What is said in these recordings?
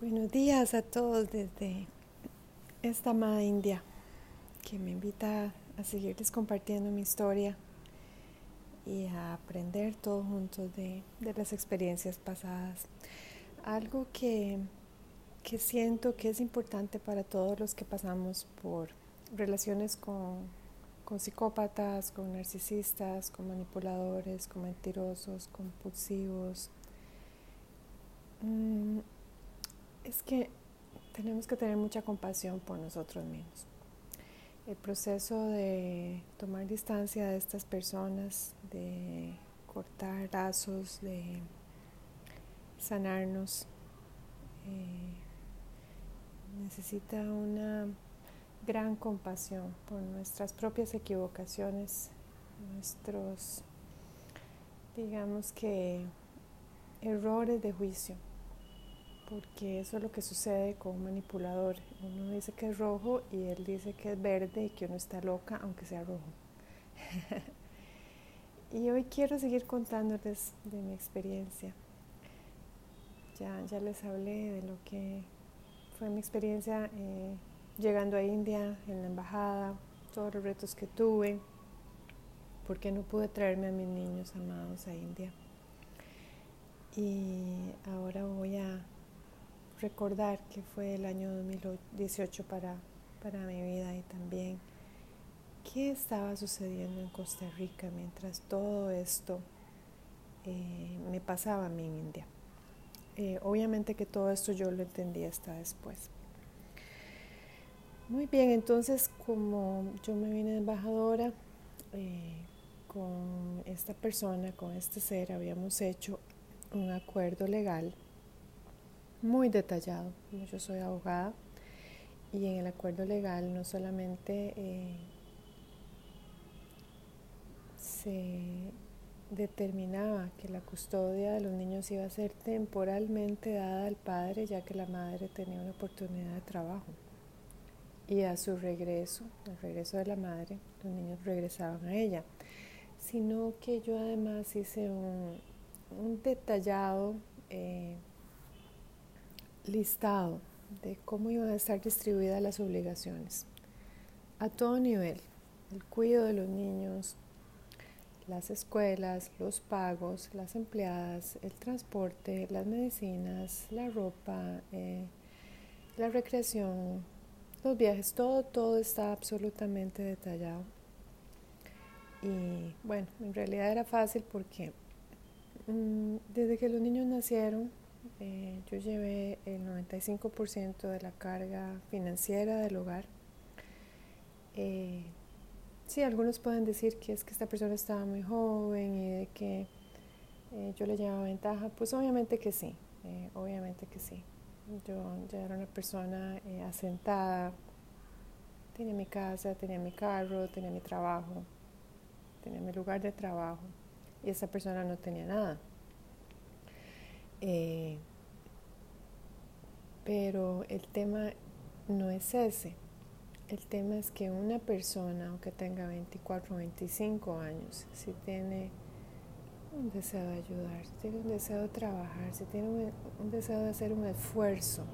Buenos días a todos desde esta amada India que me invita a seguirles compartiendo mi historia y a aprender todos juntos de, las experiencias pasadas. Algo que, que siento que es importante para todos los que pasamos por relaciones con, con psicópatas, con narcisistas, con manipuladores, con mentirosos, compulsivos. Mm, es que tenemos que tener mucha compasión por nosotros mismos. El proceso de tomar distancia de estas personas, de cortar lazos, de sanarnos, eh, necesita una gran compasión por nuestras propias equivocaciones, nuestros, digamos que, errores de juicio porque eso es lo que sucede con un manipulador. Uno dice que es rojo y él dice que es verde y que uno está loca aunque sea rojo. y hoy quiero seguir contándoles de mi experiencia. Ya, ya les hablé de lo que fue mi experiencia eh, llegando a India, en la embajada, todos los retos que tuve, porque no pude traerme a mis niños amados a India. Y ahora voy a recordar que fue el año 2018 para, para mi vida y también qué estaba sucediendo en Costa Rica mientras todo esto eh, me pasaba a mí en India. Eh, obviamente que todo esto yo lo entendí hasta después. Muy bien, entonces como yo me vine de embajadora, eh, con esta persona, con este ser, habíamos hecho un acuerdo legal muy detallado. Yo soy abogada y en el acuerdo legal no solamente eh, se determinaba que la custodia de los niños iba a ser temporalmente dada al padre ya que la madre tenía una oportunidad de trabajo. Y a su regreso, al regreso de la madre, los niños regresaban a ella. Sino que yo además hice un, detallado eh, listado de cómo iban a estar distribuidas las obligaciones a todo nivel, el cuidado de los niños, las escuelas, los pagos, las empleadas, el transporte, las medicinas, la ropa, eh, la recreación, los viajes, todo, todo está absolutamente detallado. Y bueno, en realidad era fácil porque mm, desde que los niños nacieron, eh, yo llevé el 95% de la carga financiera del hogar. Eh, sí, algunos pueden decir que es que esta persona estaba muy joven y de que eh, yo le llevaba ventaja. Pues obviamente que sí, obviamente que sí. Yo ya era una persona asentada, tenía mi casa, tenía mi carro, tenía mi trabajo, tenía mi lugar de trabajo y esa persona no tenía nada. Eh, pero el tema no es ese. El tema es que una persona, aunque tenga 24 o 25 años, si tiene un deseo de ayudar, si tiene un deseo de trabajar, si tiene un, un deseo de hacer un esfuerzo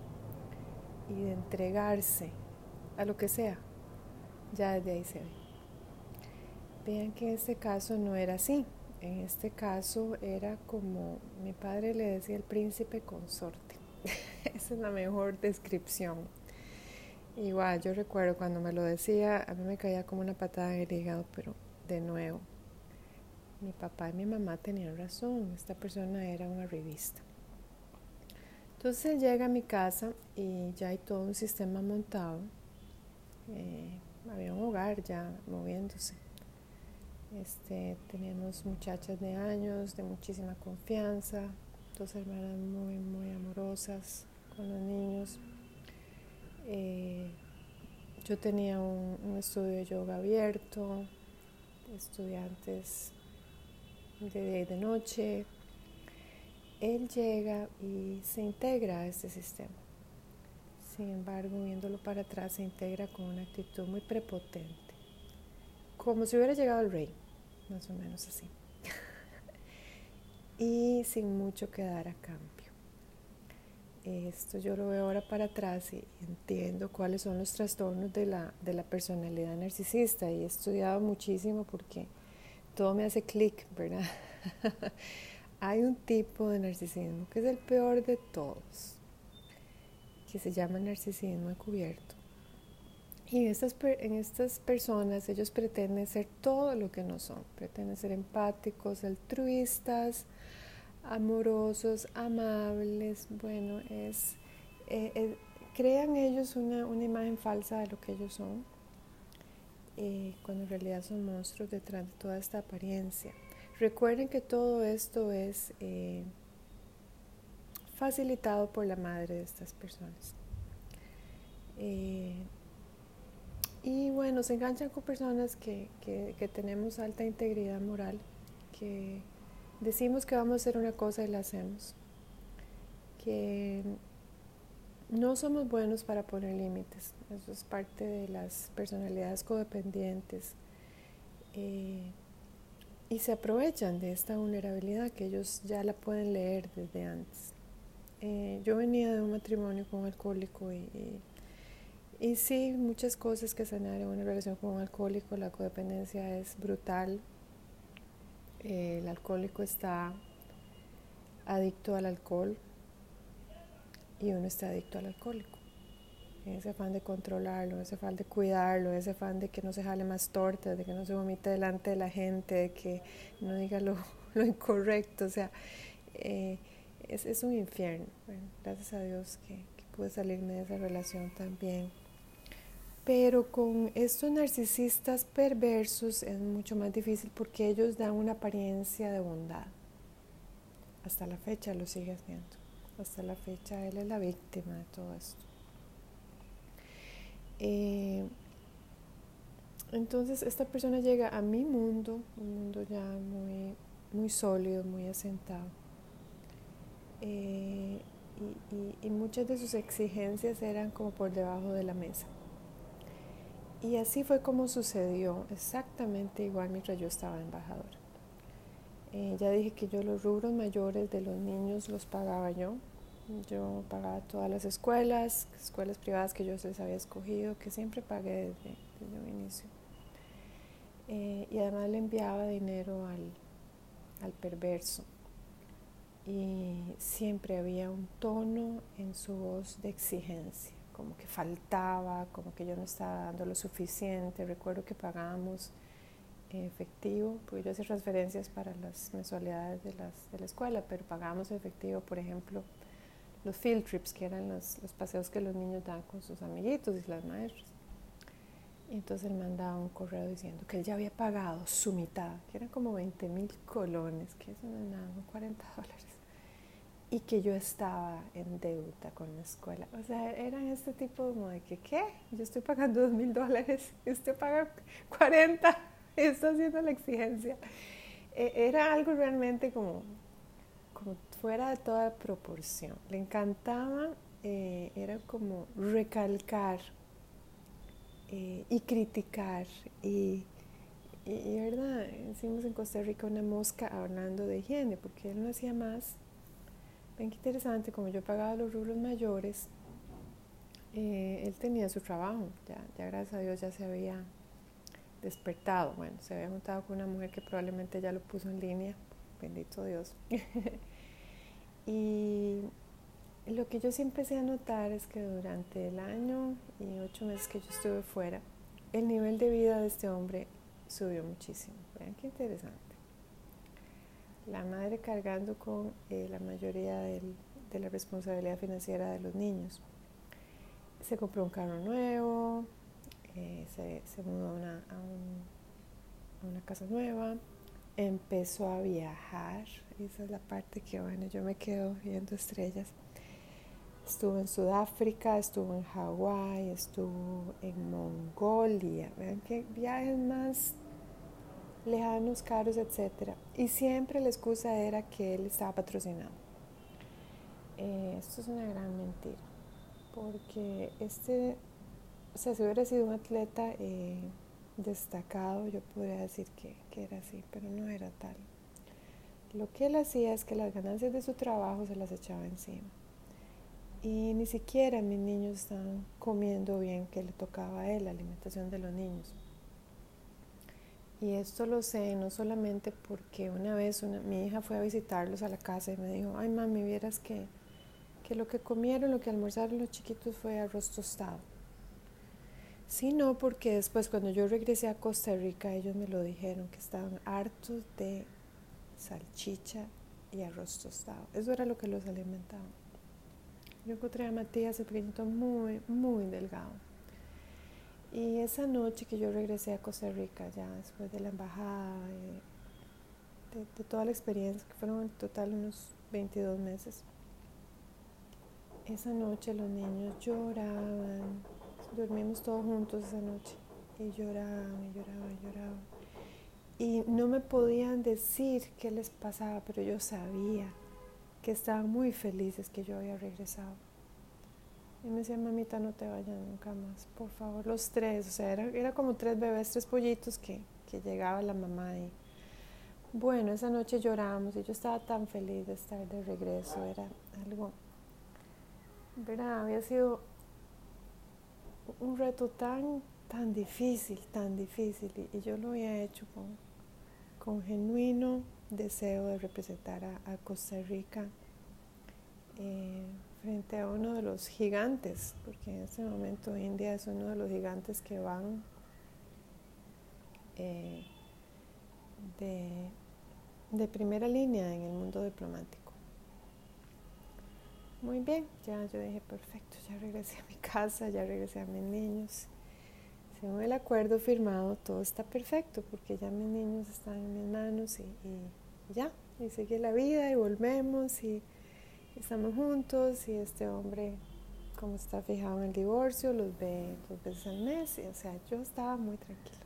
y de entregarse a lo que sea, ya desde ahí se ve. Vean que en este caso no era así. En este caso era como mi padre le decía el príncipe consorte. Esa es la mejor descripción. Igual, yo recuerdo cuando me lo decía, a mí me caía como una patada en el hígado, pero de nuevo, mi papá y mi mamá tenían razón, esta persona era una revista. Entonces llega a mi casa y ya hay todo un sistema montado, eh, había un hogar ya moviéndose. Este, teníamos muchachas de años, de muchísima confianza, dos hermanas muy, muy amorosas con los niños. Eh, yo tenía un, estudio de yoga abierto, estudiantes de día y de noche. Él llega y se integra a este sistema. Sin embargo, viéndolo para atrás, se integra con una actitud muy prepotente, como si hubiera llegado el rey más o menos así. y sin mucho que dar a cambio. esto yo lo veo ahora para atrás y entiendo cuáles son los trastornos de la, de la personalidad narcisista y he estudiado muchísimo porque todo me hace clic, ¿verdad? Hay un tipo de narcisismo que es el peor de todos, que se llama narcisismo encubierto. Y estas, en estas personas ellos pretenden ser todo lo que no son, pretenden ser empáticos, altruistas, amorosos, amables, bueno, es, eh, eh, crean ellos una, una, imagen falsa de lo que ellos son, eh, cuando en realidad son monstruos detrás de toda esta apariencia. Recuerden que todo esto es facilitado por la madre de estas personas. Y bueno, se enganchan con personas que, que, tenemos alta integridad moral, que decimos que vamos a hacer una cosa y la hacemos. Que no somos buenos para poner límites. Eso es parte de las personalidades codependientes. Eh, y se aprovechan de esta vulnerabilidad que ellos ya la pueden leer desde antes. Eh, yo venía de un matrimonio con un alcohólico y, sí, muchas cosas que sanar en una relación con un alcohólico, la codependencia es brutal, el alcohólico está adicto al alcohol y uno está adicto al alcohólico. Ese afán de controlarlo, ese afán de cuidarlo, ese afán de que no se jale más tortas, de que no se vomite delante de la gente, de que no diga lo, incorrecto. O sea, eh, es, un infierno. gracias a Dios que, que pude salirme de esa relación también. Pero con estos narcisistas perversos es mucho más difícil porque ellos dan una apariencia de bondad. Hasta la fecha lo sigue haciendo. Hasta la fecha él es la víctima de todo esto. Eh, entonces esta persona llega a mi mundo, un mundo ya muy, muy sólido, muy asentado. Eh, y muchas de sus exigencias eran como por debajo de la mesa. Y así fue como sucedió, exactamente igual mientras yo estaba embajadora. Eh, ya dije que yo los rubros mayores de los niños los pagaba yo. Yo pagaba todas las escuelas, escuelas privadas que yo les había escogido, que siempre pagué desde, desde un inicio. Eh, y además le enviaba dinero al, al perverso. Y siempre había un tono en su voz de exigencia como que faltaba, como que yo no estaba dando lo suficiente. Recuerdo que pagábamos efectivo, porque yo hacía transferencias para las mensualidades de, las, de la escuela, pero pagábamos efectivo, por ejemplo, los field trips, que eran los, los, paseos que los niños dan con sus amiguitos y las maestras. Y entonces él mandaba un correo diciendo que él ya había pagado su mitad, que eran como 20 mil colones, que eso no es nada, 40 dólares y que yo estaba en deuda con la escuela. O sea, eran este tipo como de que, ¿qué? Yo estoy pagando dos mil dólares usted paga 40, está haciendo la exigencia. E, era algo realmente como, como fuera de toda proporción. Le encantaba, eh, era como recalcar eh, y criticar y, y, y, ¿verdad? Hicimos en Costa Rica una mosca hablando de higiene, porque él no hacía más Ven qué interesante, como yo pagaba los rubros mayores, eh, él tenía su trabajo, ya, ya gracias a Dios ya se había despertado, bueno, se había juntado con una mujer que probablemente ya lo puso en línea, bendito Dios. y lo que yo sí empecé a notar es que durante el año y ocho meses que yo estuve fuera, el nivel de vida de este hombre subió muchísimo. Vean qué interesante la madre cargando con eh, la mayoría del, de la responsabilidad financiera de los niños. Se compró un carro nuevo, eh, se, se, mudó a un, a una casa nueva, empezó a viajar, esa es la parte que bueno, yo me quedo viendo estrellas. Estuvo en Sudáfrica, estuvo en Hawái, estuvo en Mongolia. Vean qué viajes más lejanos, caros, etc. Y siempre la excusa era que él estaba patrocinado. Eh, esto es una gran mentira, porque este, o sea, si hubiera sido un atleta eh, destacado, yo podría decir que, que era así, pero no era tal. Lo que él hacía es que las ganancias de su trabajo se las echaba encima. y ni siquiera mis niños estaban comiendo bien que le tocaba a él, la alimentación de los niños. Y esto lo sé no solamente porque una vez mi hija fue a visitarlos a la casa y me dijo, ay mami, vieras que, que lo que comieron, lo que almorzaron los chiquitos fue arroz tostado. Sino porque después cuando yo regresé a Costa Rica ellos me lo dijeron, que estaban hartos de salchicha y arroz tostado. Eso era lo que los alimentaba. Yo encontré a Matías, el pequeñito, muy, muy delgado. Y esa noche que yo regresé a Costa Rica, ya después de la embajada, de, de toda la experiencia, que fueron en total unos 22 meses, esa noche los niños lloraban, dormimos todos juntos esa noche, y lloraban, y lloraban, y lloraban. Y no me podían decir qué les pasaba, pero yo sabía que estaban muy felices que yo había regresado. Y me decía, mamita, no te vayas nunca más, por favor, los tres. O sea, era, era como tres bebés, tres pollitos que, que llegaba la mamá y bueno, esa noche lloramos y yo estaba tan feliz de estar de regreso. Era algo, ¿verdad? Había sido un reto tan, tan difícil, tan difícil y, yo lo había hecho con, con genuino deseo de representar a, Costa Rica. Eh, frente a uno de los gigantes, porque en este momento India es uno de los gigantes que van eh, de, primera línea en el mundo diplomático. Muy bien, ya yo dije, perfecto, ya regresé a mi casa, ya regresé a mis niños. Según el acuerdo firmado, todo está perfecto, porque ya mis niños están en mis manos y, y ya, y sigue la vida y volvemos y estamos juntos y este hombre, como está fijado en el divorcio, los ve dos veces al mes. O sea, yo estaba muy tranquila.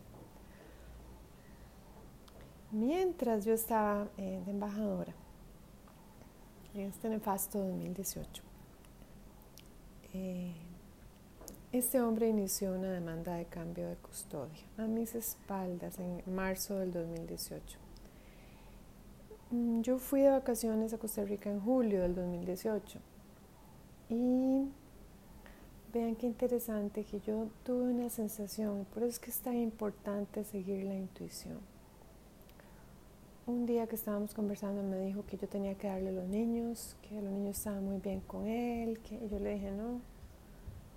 Mientras yo estaba eh, de embajadora en este nefasto 2018, eh, este hombre inició una demanda de cambio de custodia a mis espaldas en marzo del 2018. Mm, yo fui de vacaciones a Costa Rica en julio del 2018 y vean qué interesante que yo tuve una sensación, por eso es que es tan importante seguir la intuición. Un día que estábamos conversando me dijo que yo tenía que darle a los niños, que los niños estaban muy bien con él, que yo le dije no,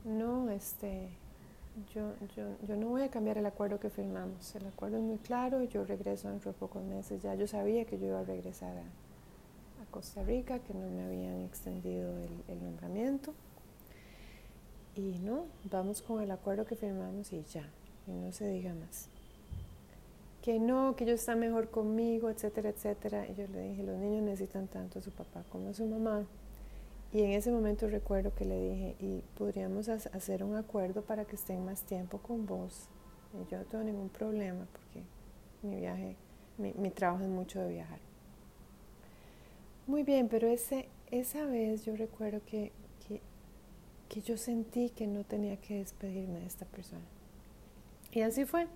no, este, yo, yo, yo no voy a cambiar el acuerdo que firmamos. El acuerdo es muy claro, yo regreso dentro de pocos meses. Ya yo sabía que yo iba a regresar a, Costa Rica, que no me habían extendido el, nombramiento. Y no, vamos con el acuerdo que firmamos y ya, y no se diga más. Que no, que ellos están mejor conmigo, etcétera, etcétera. Y yo le dije, los niños necesitan tanto a su papá como a su mamá. Y en ese momento recuerdo que le dije, y podríamos hacer un acuerdo para que estén más tiempo con vos. Y yo no tengo ningún problema porque mi viaje, mi, trabajo es mucho de viajar. Muy bien, pero ese, esa vez yo recuerdo que, que, yo sentí que no tenía que despedirme de esta persona. Y así fue.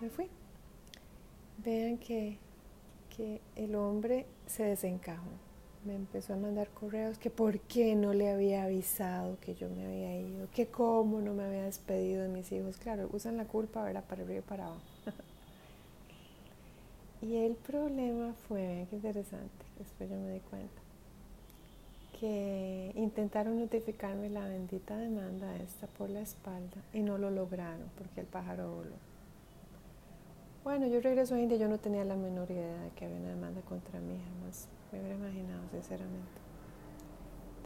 Me fui. Vean que, que el hombre se desencajó me empezó a mandar correos que por qué no le había avisado que yo me había ido, que cómo no me había despedido de mis hijos. Claro, usan la culpa, ¿verdad? Para arriba y para abajo. y el problema fue, qué interesante, después yo me di cuenta, que intentaron notificarme la bendita demanda esta por la espalda y no lo lograron porque el pájaro voló. Bueno, yo regreso a India, yo no tenía la menor idea de que había una demanda contra mí, jamás me hubiera imaginado, sinceramente.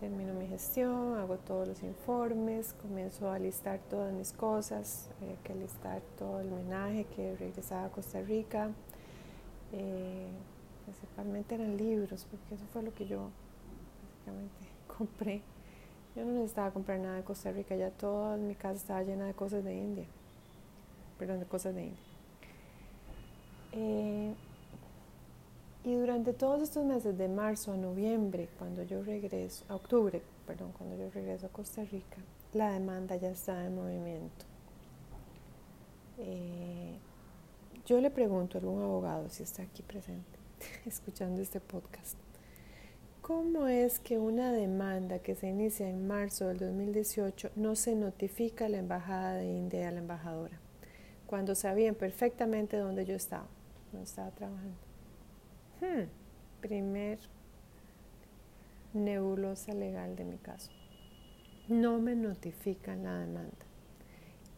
Termino mi gestión, hago todos los informes, comienzo a listar todas mis cosas, había que listar todo el homenaje que regresaba a Costa Rica. Eh, principalmente eran libros, porque eso fue lo que yo básicamente compré. Yo no necesitaba comprar nada de Costa Rica, ya toda mi casa estaba llena de cosas de India, perdón, de cosas de India. Eh, y durante todos estos meses, de marzo a noviembre, cuando yo regreso, octubre, perdón, cuando yo regreso a Costa Rica, la demanda ya está en movimiento. Eh, yo le pregunto a algún abogado si está aquí presente, escuchando este podcast. ¿Cómo es que una demanda que se inicia en marzo del 2018 no se notifica a la Embajada de India a la embajadora? Cuando sabían perfectamente dónde yo estaba, dónde estaba trabajando. Hmm, primer nebulosa legal de mi caso. No me notifican la demanda.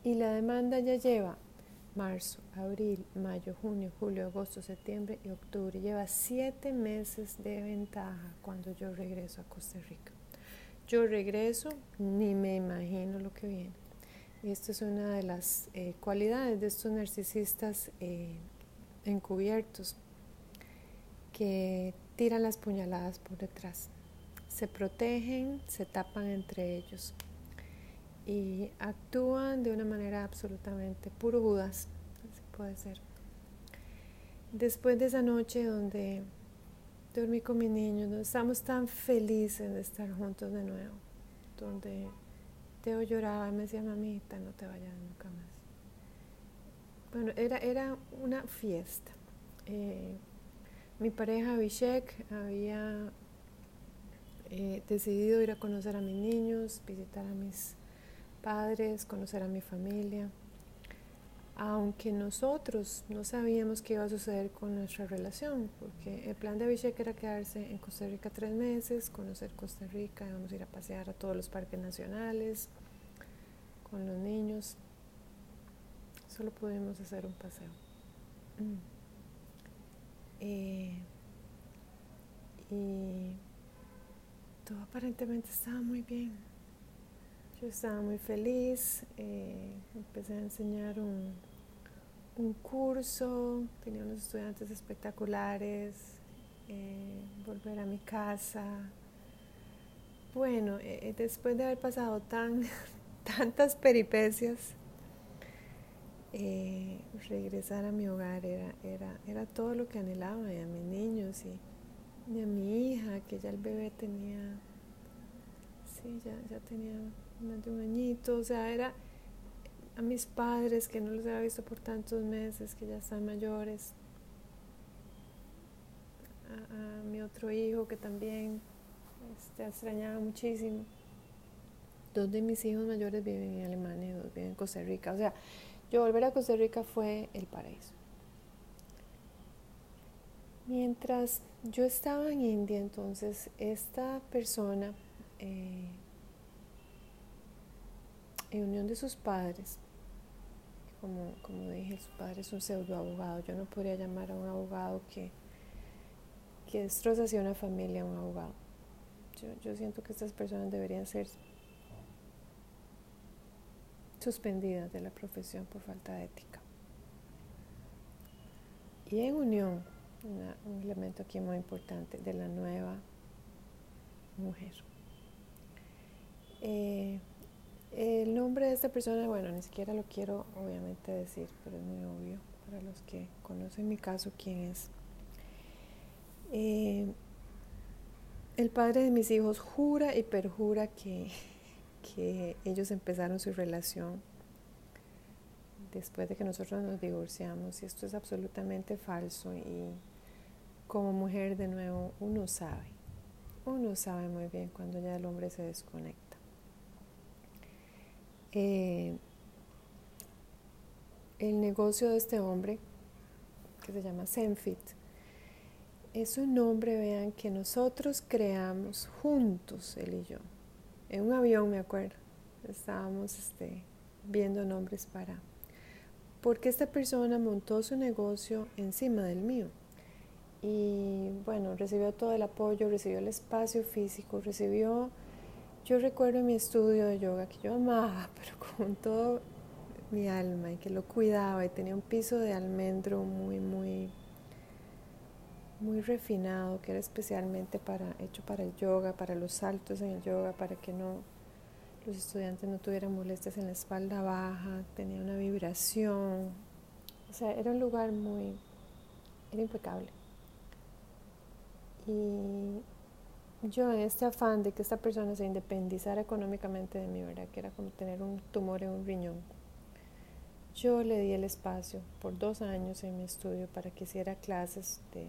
Y la demanda ya lleva marzo, abril, mayo, junio, julio, agosto, septiembre y octubre. Lleva siete meses de ventaja cuando yo regreso a Costa Rica. Yo regreso, ni me imagino lo que viene. Y esto es una de las eh, cualidades de estos narcisistas eh, encubiertos que tiran las puñaladas por detrás. Se protegen, se tapan entre ellos y actúan de una manera absolutamente puro Judas, así puede ser. Después de esa noche donde dormí con mi niño, donde estamos tan felices de estar juntos de nuevo, donde Teo lloraba y me decía, mamita, no te vayas nunca más. Bueno, era, era una fiesta. Eh, mi pareja Abhishek había eh, decidido ir a conocer a mis niños, visitar a mis padres, conocer a mi familia, aunque nosotros no sabíamos qué iba a suceder con nuestra relación, porque el plan de Abhishek era quedarse en Costa Rica tres meses, conocer Costa Rica, íbamos a ir a pasear a todos los parques nacionales con los niños. Solo pudimos hacer un paseo. Mm. Eh, y todo aparentemente estaba muy bien. Yo estaba muy feliz, eh, empecé a enseñar un, un, curso, tenía unos estudiantes espectaculares, eh, volver a mi casa. Bueno, después de haber pasado tan, tantas peripecias, regresar a mi hogar era, era, era todo lo que anhelaba, y a mis niños y, y a mi hija, que ya el bebé tenía, sí, ya, ya tenía más de un añito, o sea, era a mis padres que no los había visto por tantos meses, que ya están mayores, a, mi otro hijo que también este, extrañaba muchísimo. Dos de mis hijos mayores viven en Alemania y dos viven en Costa Rica. O sea, yo volver a Costa Rica fue el paraíso. Mientras yo estaba en India, entonces, esta persona eh, en unión de sus padres, como, como dije, su padre es un pseudo abogado, yo no podría llamar a un abogado que, que destroza hacia una familia un abogado. Yo, yo siento que estas personas deberían ser suspendidas de la profesión por falta de ética. Y en unión, un elemento aquí muy importante, de la nueva mujer. Eh, el nombre de esta persona, bueno, ni siquiera lo quiero obviamente decir, pero es muy obvio para los que conocen mi caso quién es. Eh, el padre de mis hijos jura y perjura que, que ellos empezaron su relación después de que nosotros nos divorciamos y esto es absolutamente falso y como mujer de nuevo uno sabe, uno sabe muy bien cuando ya el hombre se desconecta. Eh, el negocio de este hombre, que se llama Zenfit, es un nombre, vean, que nosotros creamos juntos, él y yo. En un avión, me acuerdo, estábamos este, viendo nombres para... Porque esta persona montó su negocio encima del mío. Y bueno, recibió todo el apoyo, recibió el espacio físico, recibió yo recuerdo mi estudio de yoga que yo amaba, pero con todo mi alma y que lo cuidaba y tenía un piso de almendro muy, muy, muy refinado, que era especialmente para, hecho para el yoga, para los saltos en el yoga, para que no los estudiantes no tuvieran molestias en la espalda baja, tenía una vibración, o sea, era un lugar muy, era impecable. Y yo en este afán de que esta persona se independizara económicamente de mí, ¿verdad? Que era como tener un tumor en un riñón. Yo le di el espacio por dos años en mi estudio para que hiciera clases de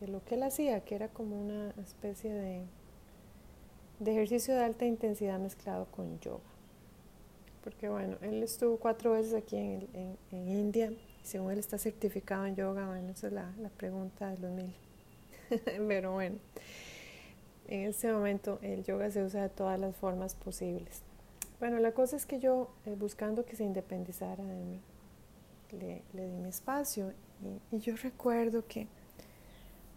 de lo que él hacía, que era como una especie de, de ejercicio de alta intensidad mezclado con yoga. Porque bueno, él estuvo cuatro veces aquí en, en, en India y según él está certificado en yoga, bueno, esa es la, la pregunta de los mil. Pero bueno, en este momento el yoga se usa de todas las formas posibles. Bueno, la cosa es que yo, eh, buscando que se independizara de mí, le, le di mi espacio y, y, yo recuerdo que,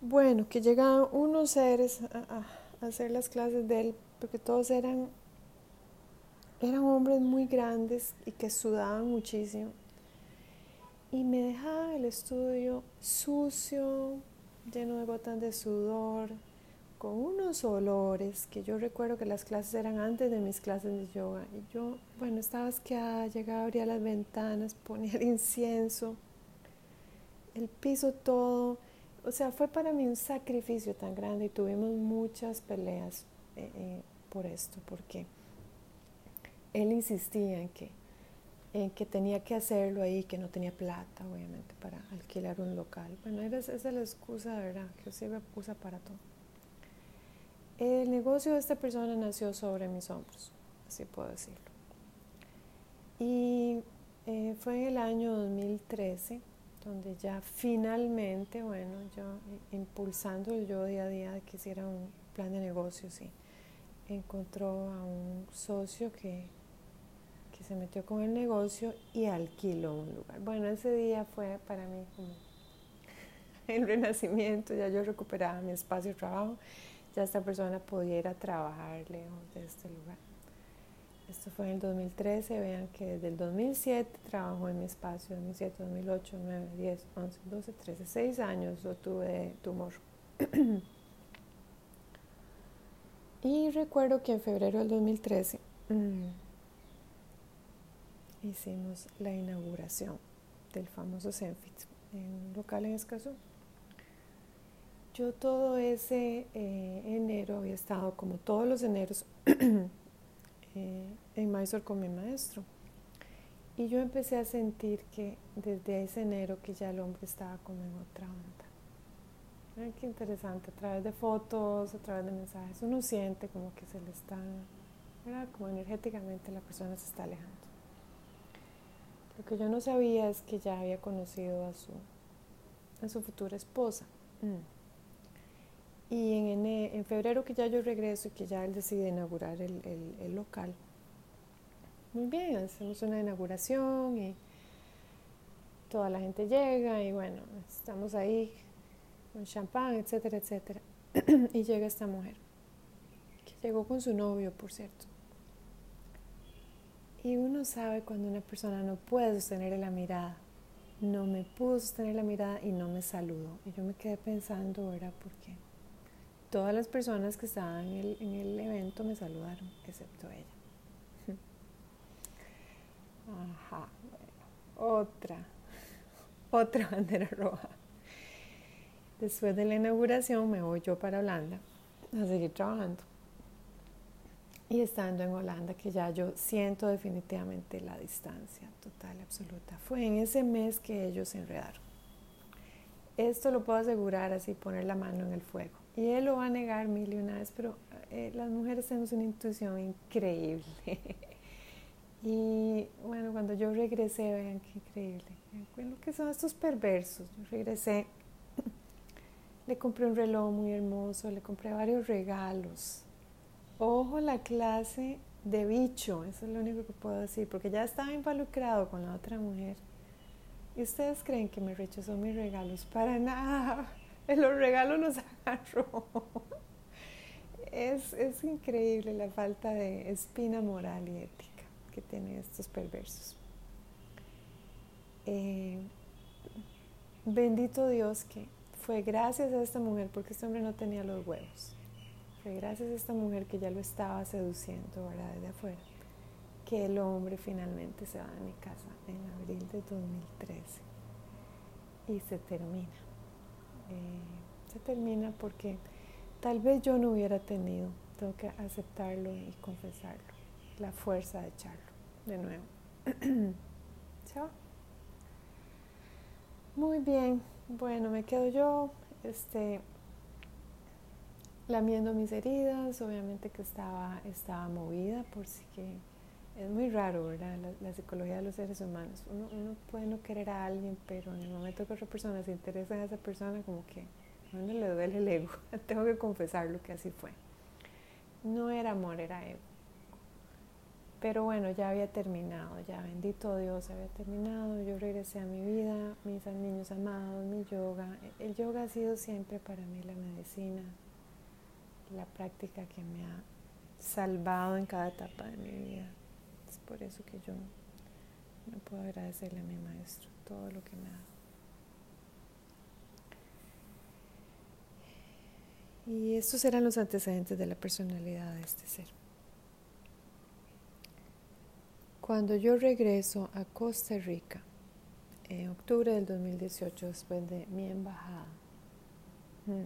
bueno, que llegaban unos seres a, hacer las clases de él, porque todos eran, eran hombres muy grandes y que sudaban muchísimo. Y me dejaban el estudio sucio, lleno de gotas de sudor, con unos olores que yo recuerdo que las clases eran antes de mis clases de yoga. Y yo, bueno, estaba asqueada, llegaba, abría las ventanas, ponía el incienso, el piso todo. O sea, fue para mí un sacrificio tan grande y tuvimos muchas peleas eh, eh, por esto, porque él insistía en que, en que tenía que hacerlo ahí, que no tenía plata, obviamente, para alquilar un local. Bueno, esa es la excusa, ¿verdad? Que se usa para todo. El negocio de esta persona nació sobre mis hombros, así puedo decirlo. Y eh, fue en el año 2013 donde ya finalmente, bueno, yo impulsando el yo día a día que hiciera un plan de negocios y encontró a un socio que, que se metió con el negocio y alquiló un lugar. Bueno, ese día fue para mí como el renacimiento, ya yo recuperaba mi espacio de trabajo ya esta persona pudiera trabajar lejos de este lugar. Esto fue en el 2013, vean que desde el 2007 trabajó en mi espacio, 2007, 2008, 9, 10, 11, 12, 13, 6 años yo tuve tumor. y recuerdo que en febrero del 2013 mmm, hicimos la inauguración del famoso Zenfit en un local en Escazú. Yo todo ese eh, enero había estado, como todos los eneros, eh, en Mysore con mi maestro. Y yo empecé a sentir que desde ese enero que ya el hombre estaba como en otra onda. Ay, qué interesante, a través de fotos, a través de mensajes, uno siente como que se le está, como energéticamente la persona se está alejando. Lo que yo no sabía es que ya había conocido a su, a su futura esposa. Mm. Y en, en, febrero que ya yo regreso y que ya él decide inaugurar el, el, el, local. Muy bien, hacemos una inauguración y toda la gente llega y bueno, estamos ahí con champán, etcétera, etcétera. y llega esta mujer, que llegó con su novio, por cierto. Y uno sabe cuando una persona no puede sostener la mirada. No me pudo sostener la mirada y no me saludó. Y yo me quedé pensando, ¿verdad? ¿Por qué? Todas las personas que estaban en el, en el evento me saludaron, excepto ella. Ajá, bueno, otra, otra bandera roja. Después de la inauguración me voy yo para Holanda a seguir trabajando. Y estando en Holanda, que ya yo siento definitivamente la distancia total, absoluta. Fue en ese mes que ellos se enredaron. Esto lo puedo asegurar así, poner la mano en el fuego. Y él lo va a negar mil y una vez, pero eh, las mujeres tenemos una intuición increíble. y bueno, cuando yo regresé, vean qué increíble. Bueno, ¿qué son estos perversos? Yo regresé, le compré un reloj muy hermoso, le compré varios regalos. Ojo la clase de bicho, eso es lo único que puedo decir, porque ya estaba involucrado con la otra mujer. ¿Y ustedes creen que me rechazó mis regalos? Para nada los regalos nos agarró. Es, es increíble la falta de espina moral y ética que tienen estos perversos. Eh, bendito Dios que fue gracias a esta mujer, porque este hombre no tenía los huevos. Fue gracias a esta mujer que ya lo estaba seduciendo, ¿verdad? Desde afuera, que el hombre finalmente se va de mi casa en abril de 2013 y se termina. Eh, se termina porque tal vez yo no hubiera tenido, tengo que aceptarlo y confesarlo, la fuerza de echarlo de nuevo. Chao. Muy bien, bueno, me quedo yo este, lamiendo mis heridas, obviamente que estaba, estaba movida, por si que es muy raro, ¿verdad? La, psicología de los seres humanos. Uno, uno, puede no querer a alguien, pero en el momento que otra persona se interesa en esa persona, como que a uno le duele el ego. Tengo que confesarlo que así fue. No era amor, era ego. Pero bueno, ya había terminado, ya bendito Dios, había terminado. Yo regresé a mi vida, mis niños amados, mi yoga. El yoga ha sido siempre para mí la medicina, la práctica que me ha salvado en cada etapa de mi vida. Por eso que yo no puedo agradecerle a mi maestro todo lo que me ha dado. Y estos eran los antecedentes de la personalidad de este ser. Cuando yo regreso a Costa Rica, en octubre del 2018, después de mi embajada, mm,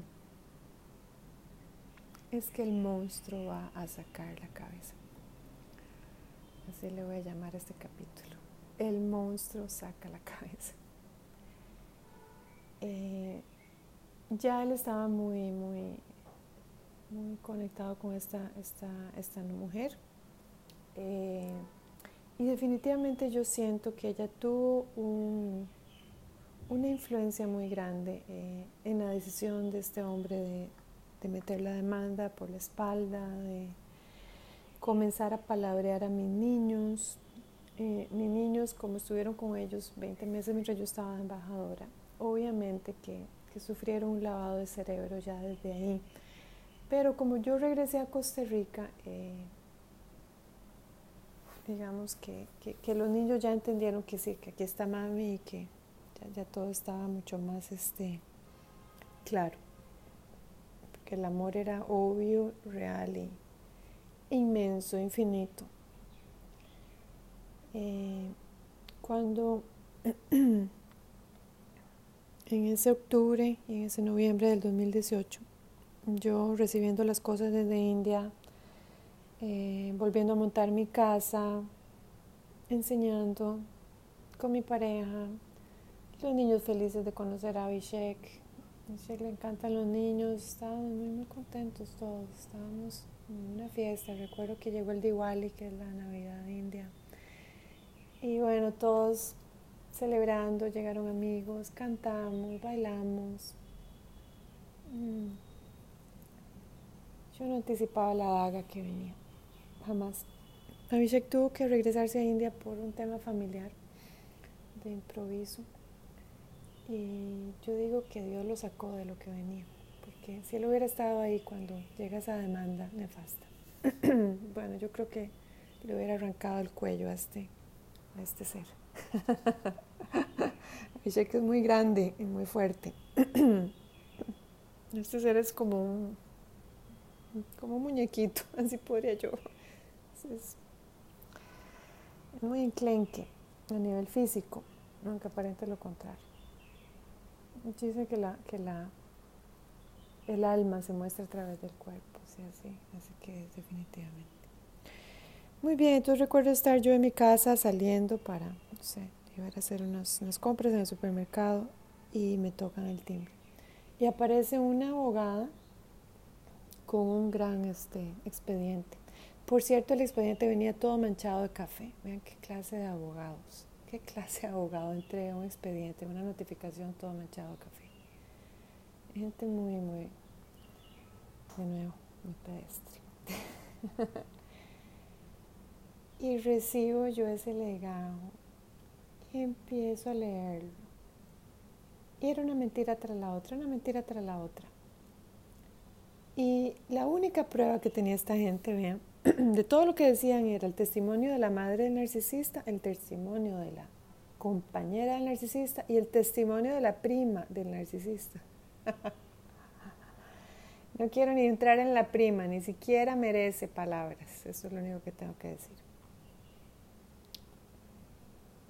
es que el monstruo va a sacar la cabeza. Así le voy a llamar a este capítulo. El monstruo saca la cabeza. Eh, ya él estaba muy, muy, muy conectado con esta, esta, esta mujer. Eh, y definitivamente yo siento que ella tuvo una influencia muy grande eh, en la decisión de este hombre de, de meter la demanda por la espalda, de comenzar a palabrear a mis niños. Eh, mis niños, como estuvieron con ellos 20 meses mientras yo estaba embajadora, obviamente que, que sufrieron un lavado de cerebro ya desde ahí. Pero como yo regresé a Costa Rica, eh, digamos que, que, los niños ya entendieron que sí, que aquí está mami y que ya, ya todo estaba mucho más este, claro el amor era obvio, real y inmenso, infinito. Eh, cuando en ese octubre y en ese noviembre del 2018, yo recibiendo las cosas desde India, eh, volviendo a montar mi casa, enseñando con mi pareja, los niños felices de conocer a Abhishek, Sí, le encantan los niños, estábamos muy, muy contentos todos, estábamos una fiesta, recuerdo que llegó el Diwali, que es la Navidad India, y bueno, todos celebrando, llegaron amigos, cantamos, bailamos. Mm. Yo no anticipaba la daga que venía, jamás. Abhishek tuvo que regresarse a India por un tema familiar de improviso. Y yo digo que Dios lo sacó de lo que venía, porque si él hubiera estado ahí cuando llega esa demanda nefasta, bueno, yo creo que le hubiera arrancado el cuello a este, a este ser. Dice que es muy grande y muy fuerte. este ser es como un, como un muñequito, así podría yo. Es, es muy enclenque a nivel físico, aunque aparente lo contrario. Dice que la, que la, el alma se muestra a través del cuerpo, sí, así, así que definitivamente. Muy bien, entonces recuerdo estar yo en mi casa saliendo para, no sé, llevar a hacer unas, unas compras en el supermercado y me tocan el timbre. Y aparece una abogada con un gran este, expediente. Por cierto, el expediente venía todo manchado de café. Vean qué clase de abogados. ¿Qué clase de abogado entrega un expediente, una notificación todo manchado de café? Gente muy, muy, de nuevo, muy pedestre. y recibo yo ese legado y empiezo a leerlo. Y era una mentira tras la otra, una mentira tras la otra. Y la única prueba que tenía esta gente, vean, de todo lo que decían era el testimonio de la madre del narcisista, el testimonio de la compañera del narcisista y el testimonio de la prima del narcisista. no quiero ni entrar en la prima, ni siquiera merece palabras, eso es lo único que tengo que decir.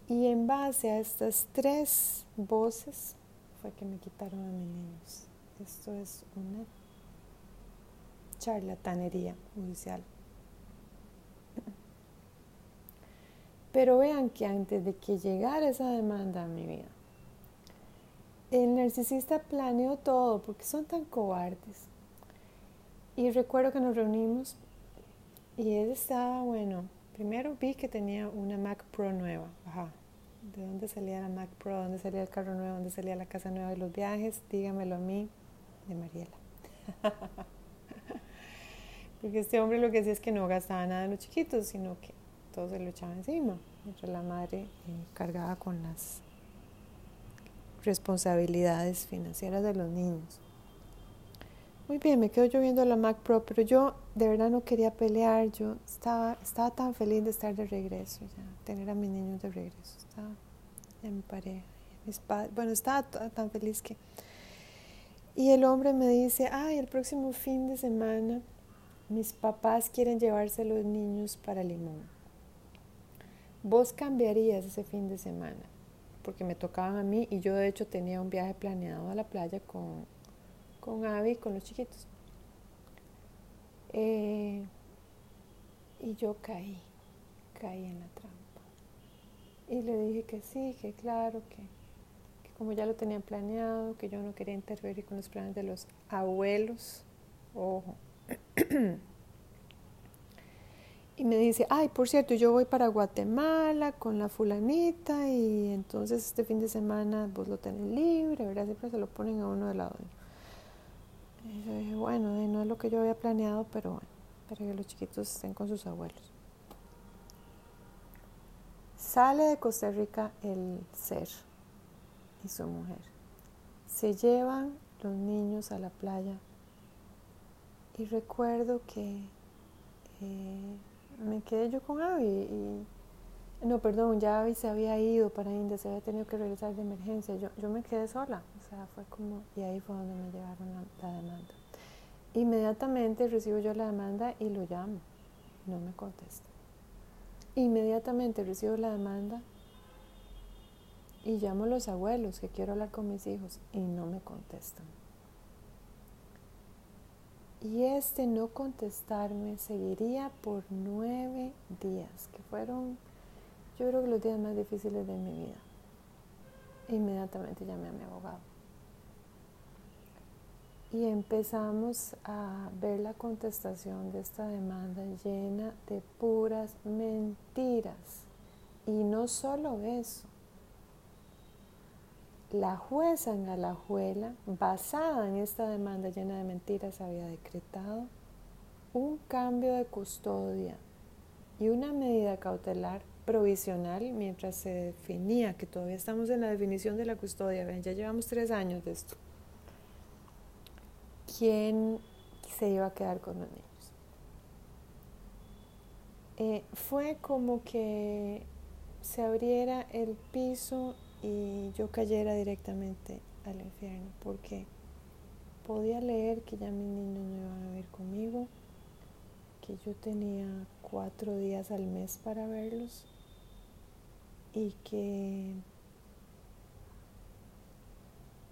Y en base a estas tres voces fue que me quitaron a mis niños. Esto es una charlatanería judicial. Pero vean que antes de que llegara esa demanda a mi vida, el narcisista planeó todo porque son tan cobardes. Y recuerdo que nos reunimos y él estaba, bueno, primero vi que tenía una Mac Pro nueva. Ajá. ¿De dónde salía la Mac Pro? ¿Dónde salía el carro nuevo? ¿Dónde salía la casa nueva de los viajes? Dígamelo a mí, de Mariela. Porque este hombre lo que hacía es que no gastaba nada en los chiquitos, sino que todo se lo echaba encima, mientras la madre eh, cargaba con las responsabilidades financieras de los niños. Muy bien, me quedo yo viendo la Mac Pro, pero yo de verdad no quería pelear, yo estaba, estaba tan feliz de estar de regreso, ya, tener a mis niños de regreso, estaba, ya mi pareja, mis padres, bueno, estaba tan feliz que... Y el hombre me dice, ay, el próximo fin de semana mis papás quieren llevarse los niños para Limón. Vos cambiarías ese fin de semana, porque me tocaban a mí y yo de hecho tenía un viaje planeado a la playa con, con Abby con los chiquitos. Eh, y yo caí, caí en la trampa. Y le dije que sí, que claro, que, que como ya lo tenía planeado, que yo no quería interferir con los planes de los abuelos. Ojo. y me dice, ay, por cierto, yo voy para Guatemala con la fulanita y entonces este fin de semana vos lo tenés libre, ¿verdad? Siempre se lo ponen a uno de lado. Yo dije, bueno, no es lo que yo había planeado, pero bueno, para que los chiquitos estén con sus abuelos. Sale de Costa Rica el ser y su mujer. Se llevan los niños a la playa y recuerdo que eh, me quedé yo con Abby y, no, perdón, ya Abby se había ido para India, se había tenido que regresar de emergencia. Yo, yo me quedé sola, o sea, fue como, y ahí fue donde me llevaron la, demanda. Inmediatamente recibo yo la demanda y lo llamo, no me contesta. Inmediatamente recibo la demanda y llamo a los abuelos que quiero hablar con mis hijos y no me contestan. Y este no contestarme seguiría por nueve días, que fueron, yo creo que los días más difíciles de mi vida. Inmediatamente llamé a mi abogado. Y empezamos a ver la contestación de esta demanda llena de puras mentiras. Y no solo eso, la jueza en Alajuela, basada en esta demanda llena de mentiras, había decretado un cambio de custodia y una medida cautelar provisional mientras se definía, que todavía estamos en la definición de la custodia, ya llevamos tres años de esto, quién se iba a quedar con los niños. Eh, fue como que se abriera el piso y yo cayera directamente al infierno porque podía leer que ya mis niños no iban a vivir conmigo, que yo tenía cuatro días al mes para verlos y que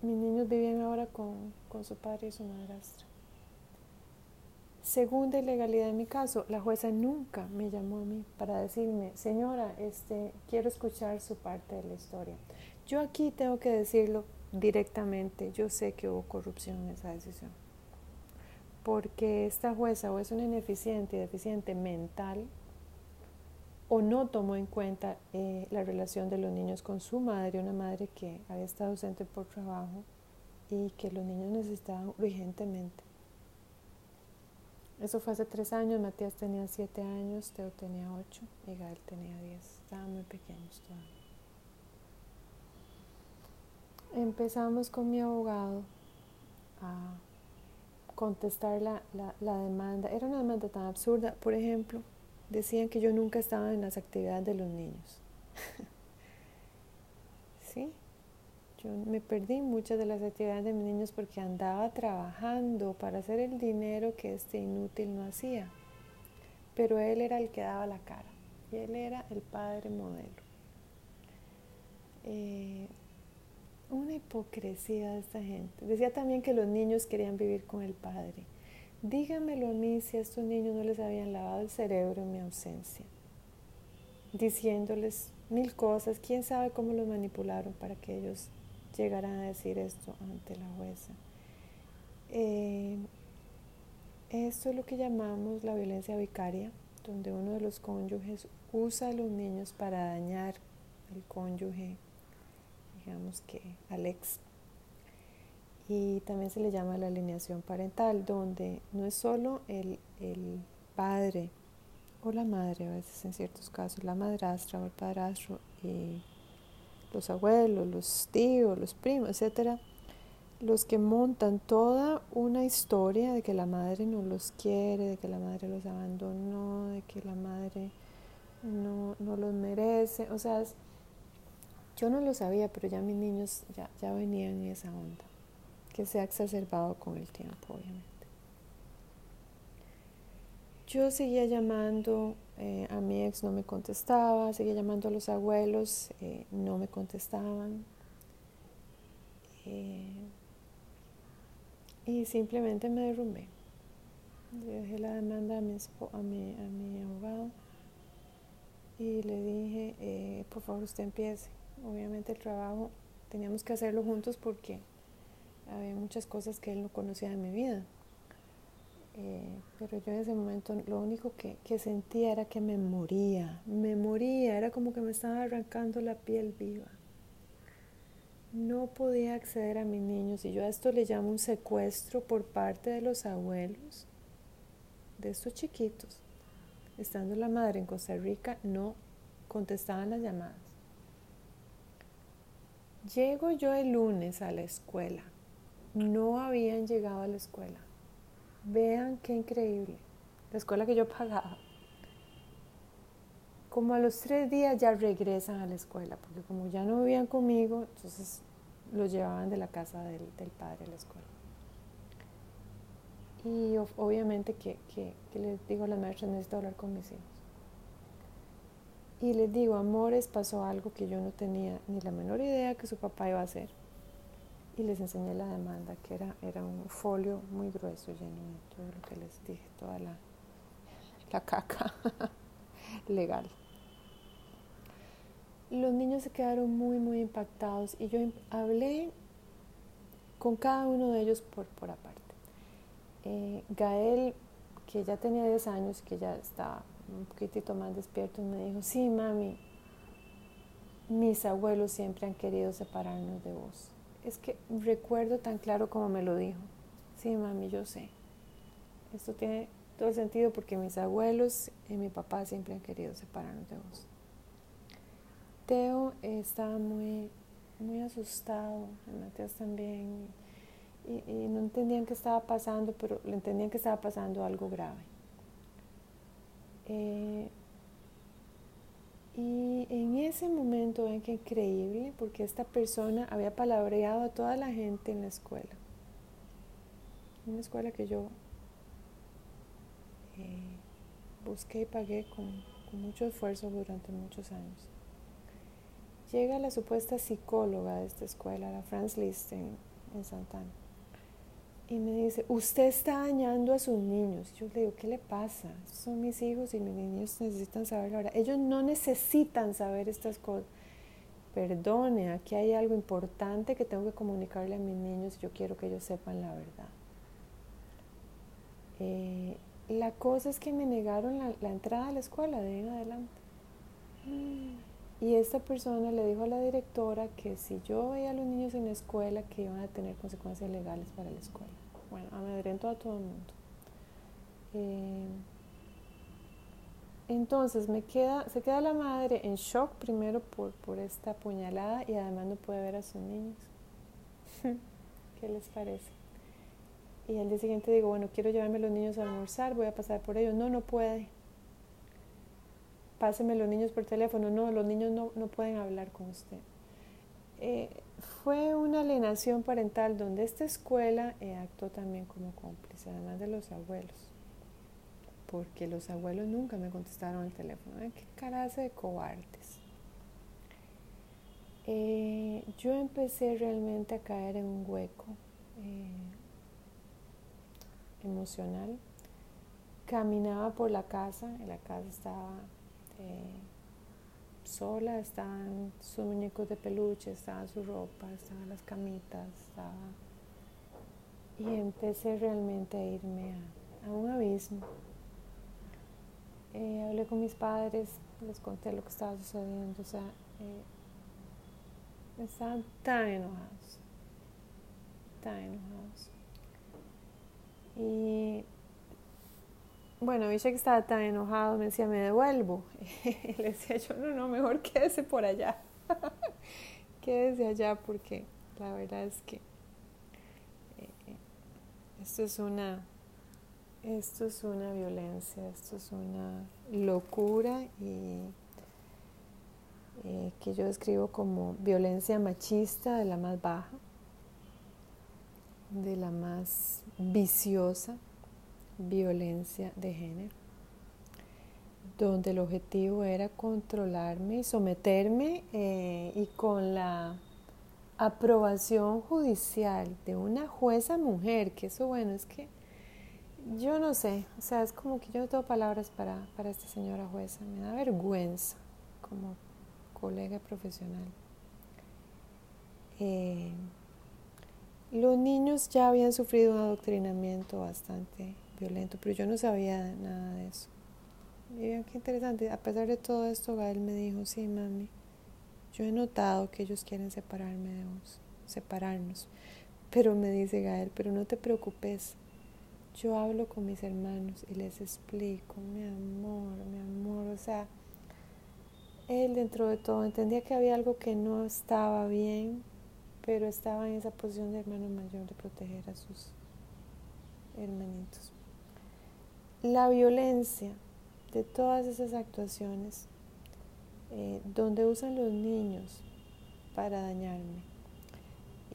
mis niños vivían ahora con, con su padre y su madrastra. Segunda ilegalidad en mi caso, la jueza nunca me llamó a mí para decirme, señora, este, quiero escuchar su parte de la historia. Yo aquí tengo que decirlo directamente, yo sé que hubo corrupción en esa decisión, porque esta jueza o es una ineficiente y deficiente mental o no tomó en cuenta eh, la relación de los niños con su madre, una madre que había estado ausente por trabajo y que los niños necesitaban urgentemente. Eso fue hace tres años, Matías tenía siete años, Teo tenía ocho y Gael tenía diez, estaban muy pequeños todavía. Empezamos con mi abogado a contestar la, la, demanda. Era una demanda tan absurda. Por ejemplo, decían que yo nunca estaba en las actividades de los niños. sí, yo me perdí muchas de las actividades de mis niños porque andaba trabajando para hacer el dinero que este inútil no hacía. Pero él era el que daba la cara y él era el padre modelo. Eh, una hipocresía de esta gente. Decía también que los niños querían vivir con el padre. Dígamelo a mí si a estos niños no les habían lavado el cerebro en mi ausencia, diciéndoles mil cosas, quién sabe cómo los manipularon para que ellos llegarán a decir esto ante la jueza. Eh, esto es lo que llamamos la violencia vicaria, donde uno de los cónyuges usa a los niños para dañar al cónyuge, digamos que Alex. Y también se le llama la alineación parental, donde no es solo el, el padre o la madre, a veces en ciertos casos la madrastra o el padrastro y los abuelos, los tíos, los primos, etcétera, los que montan toda una historia de que la madre no los quiere, de que la madre los abandonó, de que la madre no, no los merece. O sea, yo no lo sabía, pero ya mis niños ya, ya venían en esa onda, que se ha exacerbado con el tiempo, obviamente. Yo seguía llamando eh, a mi ex, no me contestaba, seguía llamando a los abuelos, eh, no me contestaban. Eh, y simplemente me derrumbé. dejé la demanda a mi, a mi, a mi abogado y le dije, por favor usted empiece. Obviamente el trabajo teníamos que hacerlo juntos porque había muchas cosas que él no conocía de mi vida. Eh, pero yo en ese momento lo único que, que, sentía era que me moría, me moría, era como que me estaba arrancando la piel viva. No podía acceder a mis niños y yo a esto le llamo un secuestro por parte de los abuelos de estos chiquitos. Estando la madre en Costa Rica, no contestaban las llamadas. Llego yo el lunes a la escuela. No habían llegado a la escuela Vean qué increíble. La escuela que yo pagaba. Como a los tres días ya regresan a la escuela, porque como ya no vivían conmigo, entonces los llevaban de la casa del, padre a la escuela. Y obviamente que, que, les digo a las maestras, necesito hablar con mis hijos. Y les digo, amores, pasó algo que yo no tenía ni la menor idea que su papá iba a hacer y les enseñé la demanda, que era, era un folio muy grueso lleno de todo lo que les dije, toda la, la caca legal. Los niños se quedaron muy, muy impactados y yo hablé con cada uno de ellos por, por aparte. Eh, Gael, que ya tenía 10 años, que ya estaba un poquitito más despierto, me dijo, sí, mami, mis abuelos siempre han querido separarnos de vos es que recuerdo tan claro como me lo dijo. Sí, mami, yo sé. Esto tiene todo el sentido porque mis abuelos y mi papá siempre han querido separarnos de vos. Teo estaba muy, muy asustado, Matías también, y, no entendían qué estaba pasando, pero le entendían que estaba pasando algo grave. Eh, y en ese momento, ven que increíble, porque esta persona había palabreado a toda la gente en la escuela. Una escuela que yo eh, busqué y pagué con, mucho esfuerzo durante muchos años. Llega la supuesta psicóloga de esta escuela, la Franz Liszt en Santana y me dice, usted está dañando a sus niños. Yo le digo, ¿qué le pasa? son mis hijos y mis niños necesitan saber la verdad. Ellos no necesitan saber estas cosas. Perdone, aquí hay algo importante que tengo que comunicarle a mis niños yo quiero que ellos sepan la verdad. Eh, la cosa es que me negaron la, entrada a la escuela de ahí en adelante. Y esta persona le dijo a la directora que si yo veía a los niños en la escuela, que iban a tener consecuencias legales para la escuela bueno, amedrento a todo el mundo. Eh, entonces me queda, se queda la madre en shock primero por, por esta puñalada y además no puede ver a sus niños. ¿Qué les parece? Y al día siguiente digo, bueno, quiero llevarme los niños a almorzar, voy a pasar por ellos. No, no puede. Páseme los niños por teléfono. No, los niños no, no pueden hablar con usted. Eh, fue una alienación parental donde esta escuela eh, actuó también como cómplice, además de los abuelos, porque los abuelos nunca me contestaron el teléfono. ¿Qué caraza de cobardes? Eh, yo empecé realmente a caer en un hueco emocional. Caminaba por la casa, la casa estaba sola, estaban sus muñecos de peluche, estaba su ropa, estaban las camitas, estaba... Y empecé realmente a irme a, un abismo. Eh, hablé con mis padres, les conté lo que estaba sucediendo, o sea, eh, estaban tan enojados, tan enojados. Y bueno, que estaba tan enojado, me decía, me devuelvo. Le decía yo, no, no, mejor quédese por allá. quédese allá porque la verdad es que eh, esto es una esto es una violencia, esto es una locura y eh, que yo describo como violencia machista de la más baja, de la más viciosa violencia de género, donde el objetivo era controlarme y someterme eh, y con la aprobación judicial de una jueza mujer, que eso bueno, es que yo no sé, o sea, es como que yo no tengo palabras para, para esta señora jueza, me da vergüenza como colega profesional. Eh, los niños ya habían sufrido un adoctrinamiento bastante violento, pero yo no sabía nada de eso. Y qué interesante, a pesar de todo esto, Gael me dijo, sí, mami, yo he notado que ellos quieren separarme de vos, separarnos. Pero me dice Gael, pero no te preocupes, yo hablo con mis hermanos y les explico, mi amor, mi amor, o sea, él dentro de todo entendía que había algo que no estaba bien, pero estaba en esa posición de hermano mayor de proteger a sus hermanitos la violencia de todas esas actuaciones eh, donde usan los niños para dañarme.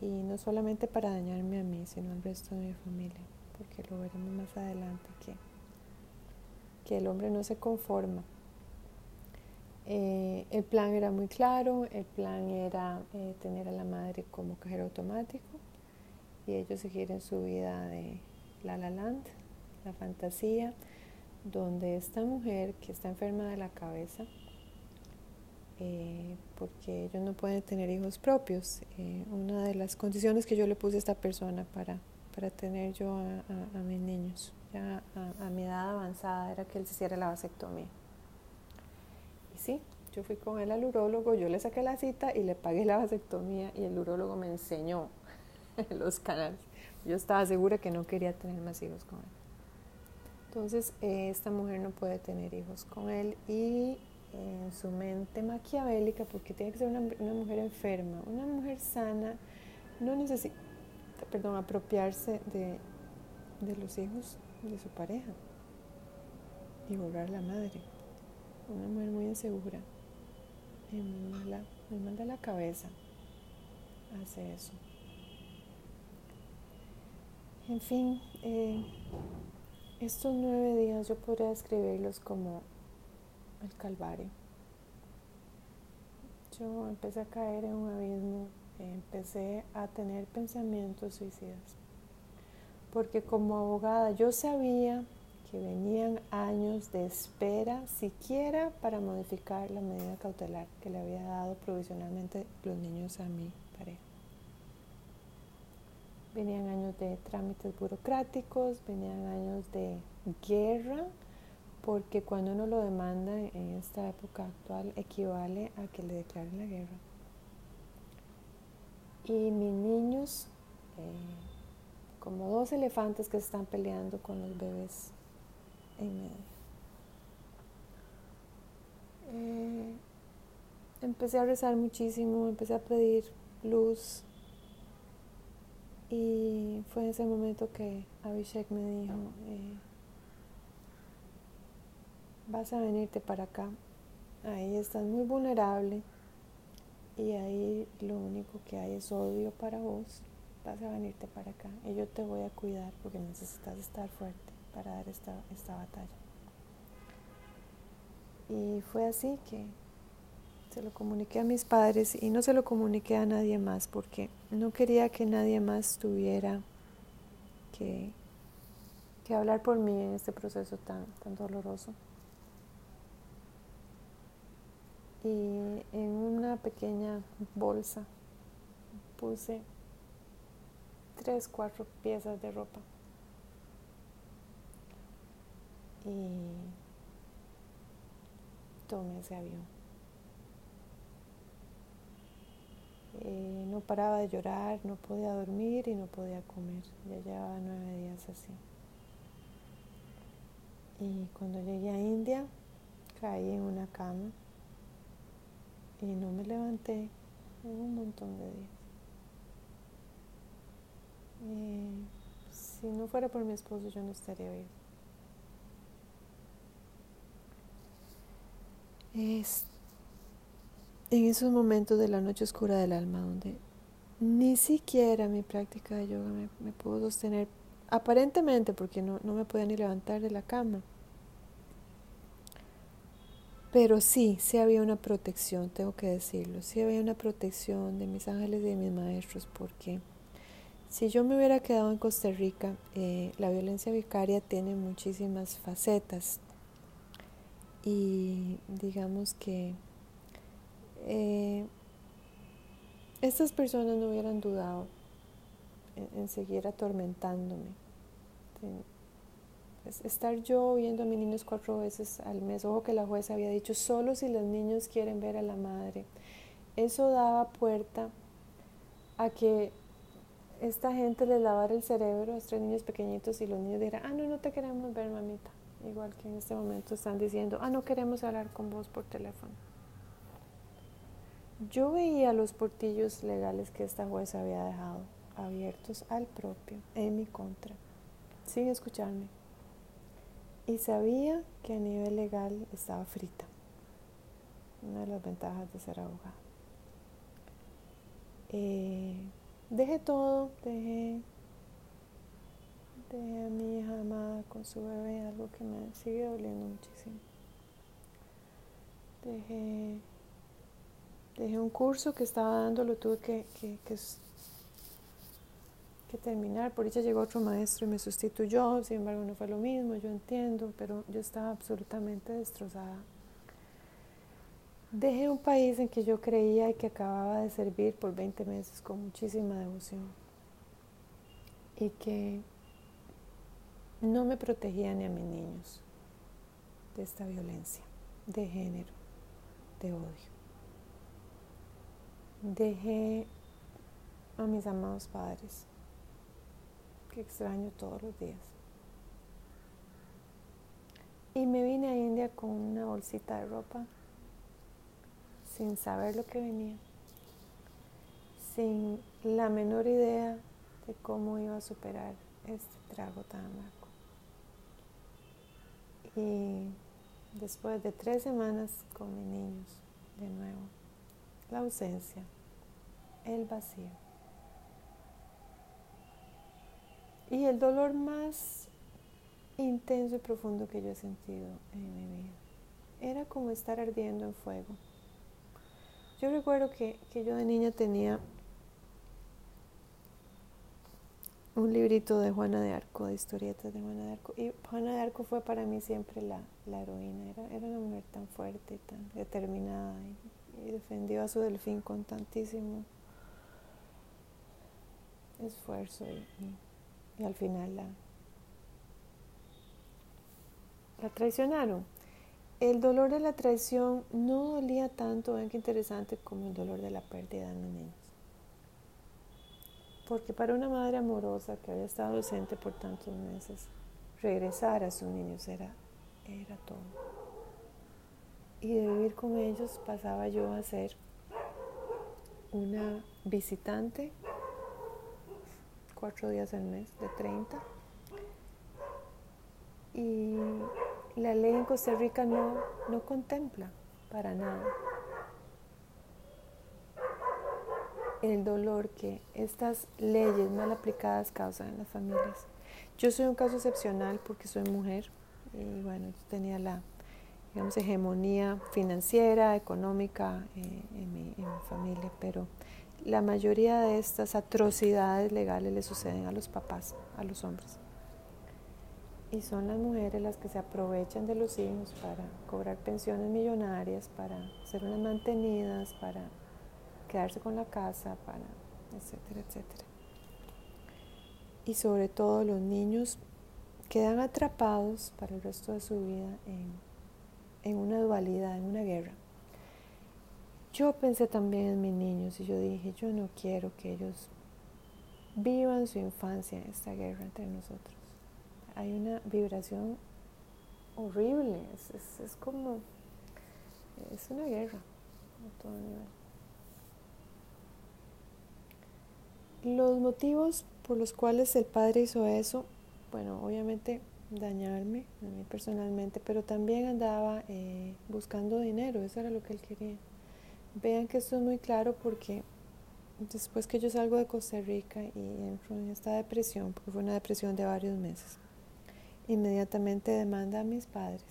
Y no solamente para dañarme a mí, sino al resto de mi familia, porque lo veremos más adelante que, que el hombre no se conforma. Eh, el plan era muy claro, el plan era eh, tener a la madre como cajero automático y ellos seguir en su vida de La La Land la fantasía, donde esta mujer que está enferma de la cabeza, eh, porque ellos no pueden tener hijos propios, eh, una de las condiciones que yo le puse a esta persona para, para tener yo a, mis niños, ya a, mi edad avanzada, era que él se hiciera la vasectomía. Y sí, yo fui con él al urólogo, yo le saqué la cita y le pagué la vasectomía y el urólogo me enseñó los canales. Yo estaba segura que no quería tener más hijos con él. Entonces, eh, esta mujer no puede tener hijos con él y en su mente maquiavélica, porque tiene que ser una, mujer enferma, una mujer sana, no necesita, perdón, apropiarse de, los hijos de su pareja y borrar la madre. Una mujer muy insegura. Me manda la, cabeza. Hace eso. En fin, eh, estos nueve días yo podría describirlos como el Calvario. Yo empecé a caer en un abismo, empecé a tener pensamientos suicidas, porque como abogada yo sabía que venían años de espera siquiera para modificar la medida cautelar que le había dado provisionalmente los niños a mi pareja. Venían años de trámites burocráticos, venían años de guerra, porque cuando uno lo demanda en esta época actual equivale a que le declaren la guerra. Y mis niños, eh, como dos elefantes que están peleando con los bebés en medio. Eh, empecé a rezar muchísimo, empecé a pedir luz, y fue en ese momento que Abhishek me dijo, eh, vas a venirte para acá, ahí estás muy vulnerable y ahí lo único que hay es odio para vos, vas a venirte para acá y yo te voy a cuidar porque necesitas estar fuerte para dar esta, esta batalla. Y fue así que se lo comuniqué a mis padres y no se lo comuniqué a nadie más porque no quería que nadie más tuviera que, que hablar por mí en este proceso tan, tan doloroso. y en una pequeña bolsa puse tres, cuatro piezas de ropa. Y tomé ese avión. Eh, no paraba de llorar, no podía dormir y no podía comer. Ya llevaba nueve días así. Y cuando llegué a India, caí en una cama y no me levanté un montón de días. Si no fuera por mi esposo, yo no estaría viva. Es en esos momentos de la noche oscura del alma donde ni siquiera mi práctica de yoga me, pudo sostener, aparentemente porque no, no me podía ni levantar de la cama. Pero sí, sí había una protección, tengo que decirlo, sí había una protección de mis ángeles y de mis maestros, porque si yo me hubiera quedado en Costa Rica, eh, la violencia vicaria tiene muchísimas facetas y digamos que eh, estas personas no hubieran dudado en, seguir atormentándome. estar yo viendo a mis niños cuatro veces al mes, ojo que la jueza había dicho, solo si los niños quieren ver a la madre. Eso daba puerta a que esta gente les lavara el cerebro a estos niños pequeñitos y los niños dirán, ah, no, no te queremos ver, mamita. Igual que en este momento están diciendo, ah, no queremos hablar con vos por teléfono. Yo veía los portillos legales que esta jueza había dejado abiertos al propio, en mi contra, sin escucharme. Y sabía que a nivel legal estaba frita. Una de las ventajas de ser abogada. Eh, dejé todo, dejé, dejé a mi hija amada con su bebé, algo que me sigue doliendo muchísimo. Dejé Dejé un curso que estaba dando, lo tuve que, que, terminar. Por ella llegó otro maestro y me sustituyó, sin embargo no fue lo mismo, yo entiendo, pero yo estaba absolutamente destrozada. Dejé un país en que yo creía y que acababa de servir por 20 meses con muchísima devoción y que no me protegía ni a mis niños de esta violencia de género, de odio. Dejé a mis amados padres, que extraño todos los días. Y me vine a India con una bolsita de ropa, sin saber lo que venía, sin la menor idea de cómo iba a superar este trago tan amargo. Y después de tres semanas con mis niños, de nuevo, la ausencia, el vacío. Y el dolor más intenso y profundo que yo he sentido en mi vida era como estar ardiendo en fuego. Yo recuerdo que, yo de niña tenía un librito de Juana de Arco, de historietas de Juana de Arco. Y Juana de Arco fue para mí siempre la, heroína. Era, era, una mujer tan fuerte tan determinada y, y defendió a su delfín con tantísimo esfuerzo y, al final la, la traicionaron. El dolor de la traición no dolía tanto, ven qué interesante, como el dolor de la pérdida de niños. Porque para una madre amorosa que había estado ausente por tantos meses, regresar a sus niños era, era todo. Y de vivir con ellos pasaba yo a ser una visitante cuatro días al mes, de 30. Y la ley en Costa Rica no, no contempla para nada el dolor que estas leyes mal aplicadas causan en las familias. Yo soy un caso excepcional porque soy mujer y bueno, yo tenía la digamos, hegemonía financiera, económica eh, en, mi, en mi familia, pero la mayoría de estas atrocidades legales le suceden a los papás, a los hombres. Y son las mujeres las que se aprovechan de los hijos para cobrar pensiones millonarias, para ser unas mantenidas, para quedarse con la casa, para etcétera, etcétera. Y sobre todo los niños quedan atrapados para el resto de su vida en, en una dualidad, en una guerra. Yo pensé también en mis niños y yo dije, yo no quiero que ellos vivan su infancia en esta guerra entre nosotros. Hay una vibración horrible, es, como, es una guerra a todo nivel. Los motivos por los cuales el padre hizo eso, bueno, obviamente dañarme a mí personalmente, pero también andaba eh, buscando dinero, eso era lo que él quería. Vean que esto es muy claro porque después que yo salgo de Costa Rica y entro en esta depresión, porque fue una depresión de varios meses, inmediatamente demanda a mis padres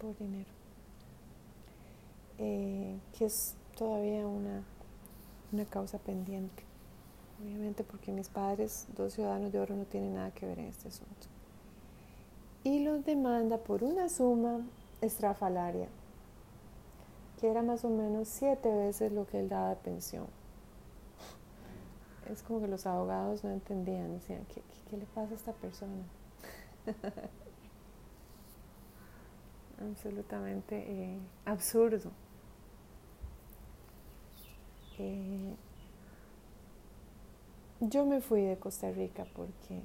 por dinero, eh, que es todavía una, una causa pendiente, obviamente porque mis padres, dos ciudadanos de oro, no tienen nada que ver en este asunto. Y los demanda por una suma estrafalaria que era más o menos siete veces lo que él daba de pensión. Es como que los abogados no entendían, decían, ¿qué, qué, le pasa a esta persona? Absolutamente eh, absurdo. Eh, yo me fui de Costa Rica porque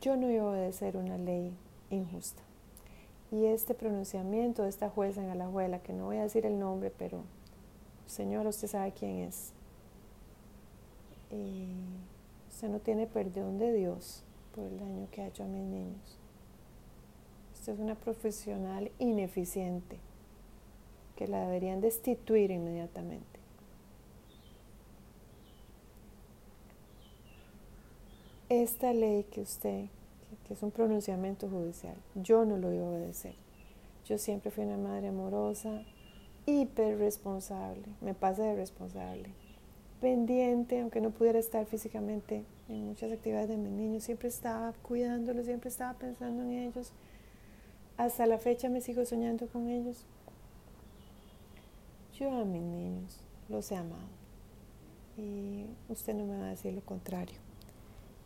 yo no iba a obedecer una ley injusta. Y este pronunciamiento de esta jueza en Alajuela, que no voy a decir el nombre, pero Señor, usted sabe quién es. Y usted no tiene perdón de Dios por el daño que ha hecho a mis niños. Usted es una profesional ineficiente que la deberían destituir inmediatamente. Esta ley que usted que es un pronunciamiento judicial. Yo no lo iba a obedecer. Yo siempre fui una madre amorosa, hiper responsable, me pasa de responsable, pendiente, aunque no pudiera estar físicamente en muchas actividades de mis niños, siempre estaba cuidándolos, siempre estaba pensando en ellos. Hasta la fecha me sigo soñando con ellos. Yo a mis niños los he amado y usted no me va a decir lo contrario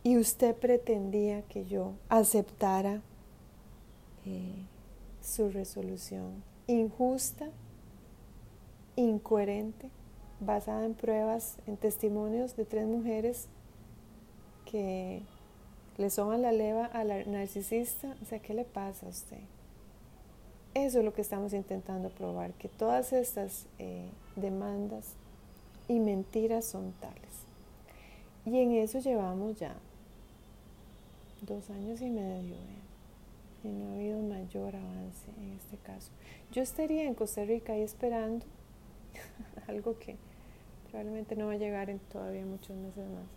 y usted pretendía que yo aceptara eh, su resolución injusta, incoherente, basada en pruebas, en testimonios de tres mujeres que le soman la leva a la narcisista. O sea, ¿qué le pasa a usted? Eso es lo que estamos intentando probar, que todas estas eh, demandas y mentiras son tales. Y en eso llevamos ya dos años y medio y no ha habido mayor avance en este caso. Yo estaría en Costa Rica ahí esperando algo que probablemente no va a llegar en todavía muchos meses más.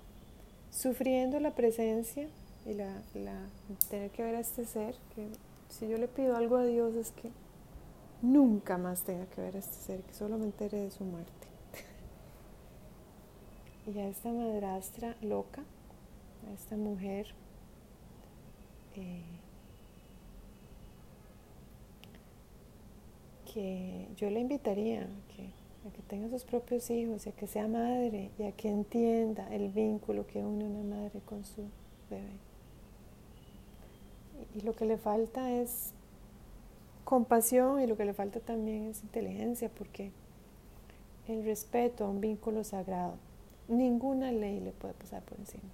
Sufriendo la presencia y la, la tener que ver a este ser, que si yo le pido algo a Dios es que nunca más tenga que ver a este ser, que solo me entere de su muerte. y a esta madrastra loca, a esta mujer eh, que yo le invitaría que, a que tenga sus propios hijos y a que sea madre y a que entienda el vínculo que une una madre con su bebé. Y lo que le falta es compasión y lo que le falta también es inteligencia porque el respeto a un vínculo sagrado, ninguna ley le puede pasar por encima.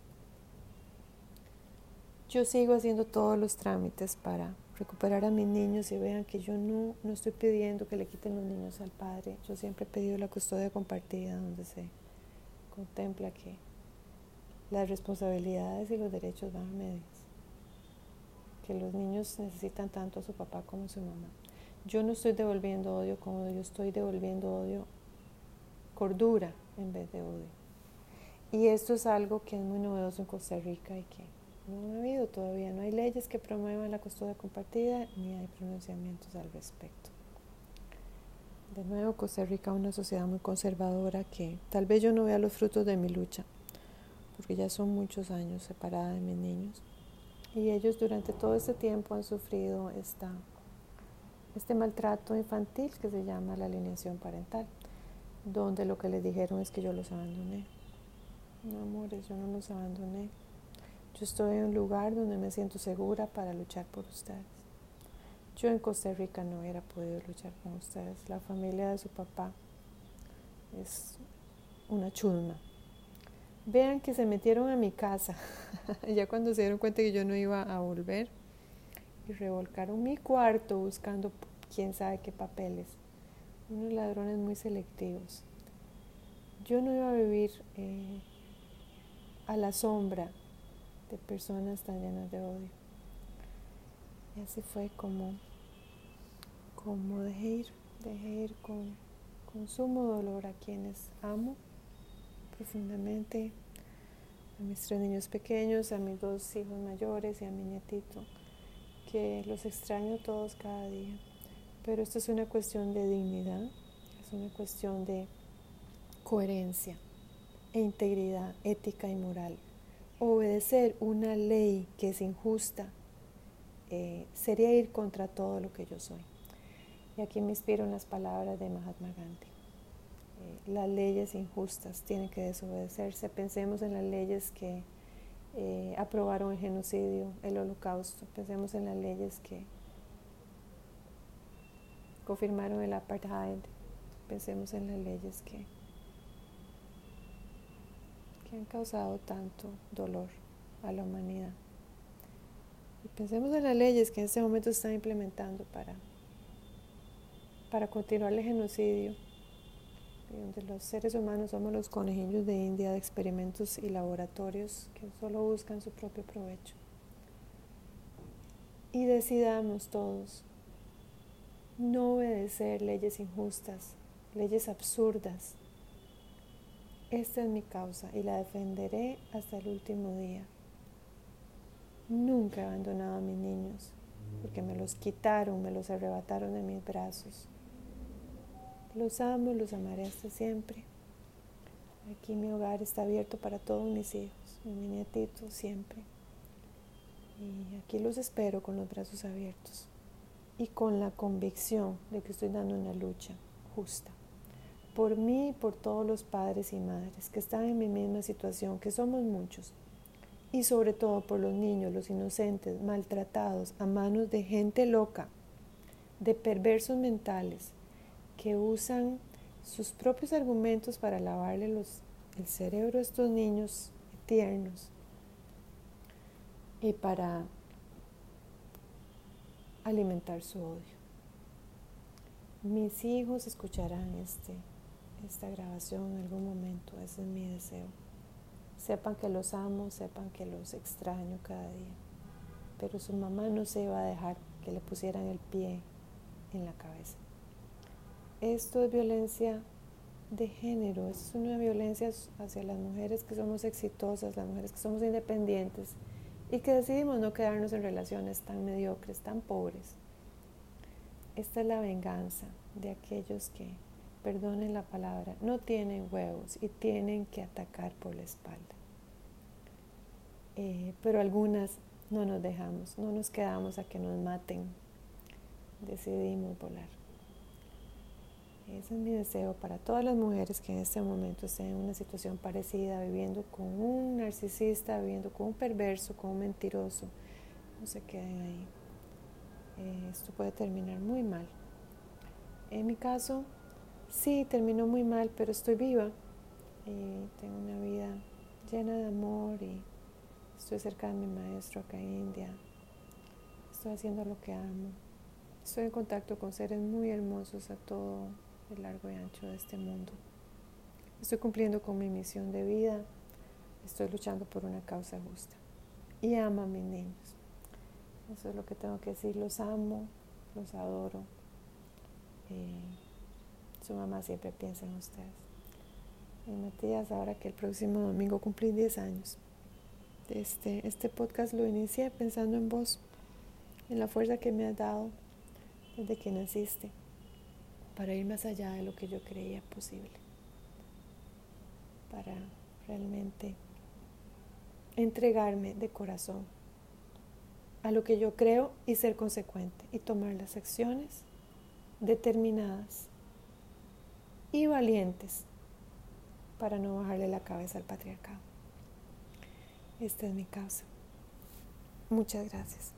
Yo sigo haciendo todos los trámites para recuperar a mis niños y vean que yo no, no estoy pidiendo que le quiten los niños al padre. Yo siempre he pedido la custodia compartida donde se contempla que las responsabilidades y los derechos van a medias. Que los niños necesitan tanto a su papá como a su mamá. Yo no estoy devolviendo odio como yo estoy devolviendo odio, cordura en vez de odio. Y esto es algo que es muy novedoso en Costa Rica y que no ha habido todavía, no hay leyes que promuevan la custodia compartida ni hay pronunciamientos al respecto. De nuevo, Costa Rica es una sociedad muy conservadora que tal vez yo no vea los frutos de mi lucha, porque ya son muchos años separada de mis niños. Y ellos durante todo este tiempo han sufrido esta, este maltrato infantil que se llama la alineación parental, donde lo que les dijeron es que yo los abandoné. No, amores, yo no los abandoné. Yo estoy en un lugar donde me siento segura para luchar por ustedes. Yo en Costa Rica no hubiera podido luchar con ustedes. La familia de su papá es una chulma. Vean que se metieron a mi casa, ya cuando se dieron cuenta que yo no iba a volver, y revolcaron mi cuarto buscando quién sabe qué papeles. Unos ladrones muy selectivos. Yo no iba a vivir eh, a la sombra de personas tan llenas de odio. Y así fue como, como dejé ir, dejé ir con, con sumo dolor a quienes amo profundamente, a mis tres niños pequeños, a mis dos hijos mayores y a mi nietito, que los extraño todos cada día. Pero esto es una cuestión de dignidad, es una cuestión de coherencia e integridad ética y moral. Obedecer una ley que es injusta eh, sería ir contra todo lo que yo soy. Y aquí me inspiro en las palabras de Mahatma Gandhi. Eh, las leyes injustas tienen que desobedecerse. Pensemos en las leyes que eh, aprobaron el genocidio, el holocausto. Pensemos en las leyes que confirmaron el apartheid. Pensemos en las leyes que, que han causado tanto dolor a la humanidad. Y pensemos en las leyes que en este momento están implementando para, para continuar el genocidio donde los seres humanos somos los conejillos de India de experimentos y laboratorios que solo buscan su propio provecho. Y decidamos todos no obedecer leyes injustas, leyes absurdas. Esta es mi causa y la defenderé hasta el último día. Nunca he abandonado a mis niños porque me los quitaron, me los arrebataron de mis brazos los amo, los amaré hasta siempre. Aquí mi hogar está abierto para todos mis hijos y mi nietito siempre. Y aquí los espero con los brazos abiertos y con la convicción de que estoy dando una lucha justa. Por mí y por todos los padres y madres que están en mi misma situación, que somos muchos. Y sobre todo por los niños, los inocentes, maltratados a manos de gente loca, de perversos mentales, que usan sus propios argumentos para lavarle los, el cerebro a estos niños tiernos y para alimentar su odio. Mis hijos escucharán este, esta grabación en algún momento, ese es mi deseo. Sepan que los amo, sepan que los extraño cada día, pero su mamá no se va a dejar que le pusieran el pie en la cabeza. Esto es violencia de género, es una violencia hacia las mujeres que somos exitosas, las mujeres que somos independientes y que decidimos no quedarnos en relaciones tan mediocres, tan pobres. Esta es la venganza de aquellos que, perdonen la palabra, no tienen huevos y tienen que atacar por la espalda. Eh, pero algunas no nos dejamos, no nos quedamos a que nos maten, decidimos volar. Ese es mi deseo para todas las mujeres que en este momento estén en una situación parecida, viviendo con un narcisista, viviendo con un perverso, con un mentiroso. No se queden ahí. Eh, esto puede terminar muy mal. En mi caso, sí, terminó muy mal, pero estoy viva. Y tengo una vida llena de amor y estoy cerca de mi maestro acá en India. Estoy haciendo lo que amo. Estoy en contacto con seres muy hermosos a todo el largo y ancho de este mundo. Estoy cumpliendo con mi misión de vida, estoy luchando por una causa justa y amo a mis niños. Eso es lo que tengo que decir, los amo, los adoro. Eh, su mamá siempre piensa en ustedes. Y Matías, ahora que el próximo domingo cumplí 10 años, este, este podcast lo inicié pensando en vos, en la fuerza que me has dado desde que naciste para ir más allá de lo que yo creía posible, para realmente entregarme de corazón a lo que yo creo y ser consecuente y tomar las acciones determinadas y valientes para no bajarle la cabeza al patriarcado. Esta es mi causa. Muchas gracias.